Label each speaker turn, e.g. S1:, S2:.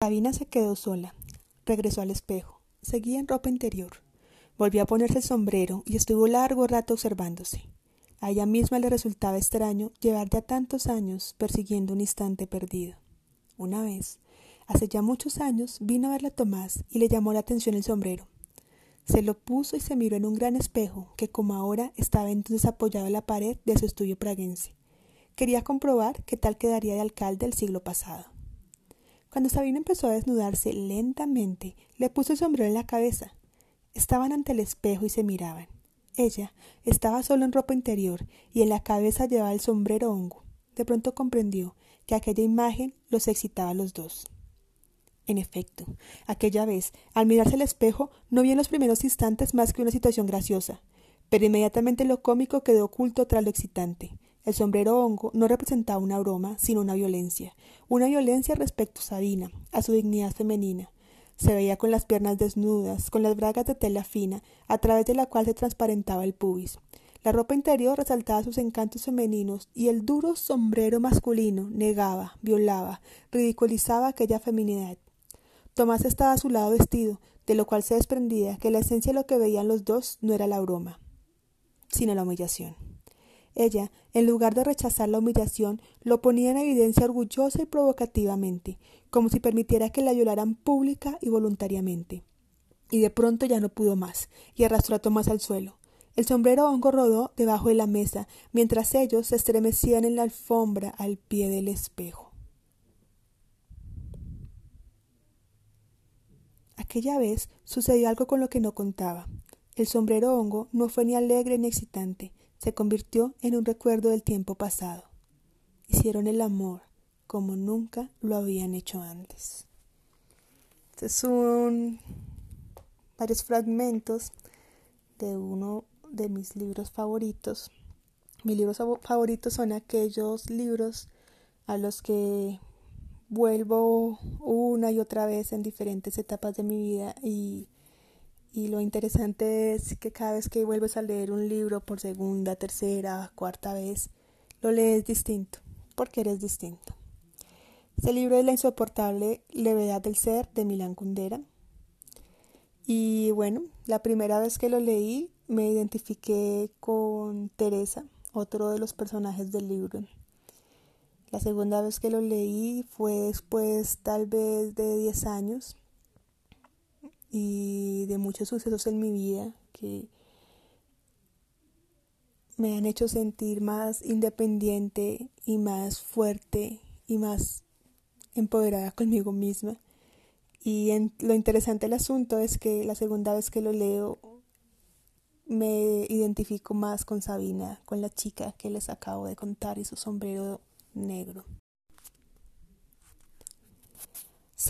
S1: Sabina se quedó sola. Regresó al espejo. Seguía en ropa interior. Volvió a ponerse el sombrero y estuvo largo rato observándose. A ella misma le resultaba extraño llevar ya tantos años persiguiendo un instante perdido. Una vez, hace ya muchos años, vino a verla Tomás y le llamó la atención el sombrero. Se lo puso y se miró en un gran espejo que como ahora estaba entonces apoyado en la pared de su estudio praguense. Quería comprobar qué tal quedaría de alcalde el siglo pasado. Cuando Sabina empezó a desnudarse lentamente, le puso el sombrero en la cabeza. Estaban ante el espejo y se miraban. Ella estaba solo en ropa interior y en la cabeza llevaba el sombrero hongo. De pronto comprendió que aquella imagen los excitaba a los dos. En efecto, aquella vez, al mirarse al espejo, no vio en los primeros instantes más que una situación graciosa, pero inmediatamente lo cómico quedó oculto tras lo excitante. El sombrero hongo no representaba una broma, sino una violencia, una violencia respecto a Sabina, a su dignidad femenina. Se veía con las piernas desnudas, con las bragas de tela fina, a través de la cual se transparentaba el pubis. La ropa interior resaltaba sus encantos femeninos y el duro sombrero masculino negaba, violaba, ridiculizaba aquella feminidad. Tomás estaba a su lado vestido, de lo cual se desprendía que la esencia de lo que veían los dos no era la broma, sino la humillación. Ella, en lugar de rechazar la humillación, lo ponía en evidencia orgullosa y provocativamente, como si permitiera que la violaran pública y voluntariamente. Y de pronto ya no pudo más, y arrastró a Tomás al suelo. El sombrero hongo rodó debajo de la mesa, mientras ellos se estremecían en la alfombra al pie del espejo. Aquella vez sucedió algo con lo que no contaba. El sombrero hongo no fue ni alegre ni excitante, se convirtió en un recuerdo del tiempo pasado. Hicieron el amor como nunca lo habían hecho antes. Estos son varios fragmentos de uno de mis libros favoritos. Mis libros favoritos son aquellos libros a los que vuelvo una y otra vez en diferentes etapas de mi vida y y lo interesante es que cada vez que vuelves a leer un libro por segunda, tercera, cuarta vez, lo lees distinto, porque eres distinto. Este libro es La insoportable levedad del ser de Milán Kundera. Y bueno, la primera vez que lo leí me identifiqué con Teresa, otro de los personajes del libro. La segunda vez que lo leí fue después tal vez de 10 años y de muchos sucesos en mi vida que me han hecho sentir más independiente y más fuerte y más empoderada conmigo misma. Y lo interesante del asunto es que la segunda vez que lo leo me identifico más con Sabina, con la chica que les acabo de contar y su sombrero negro.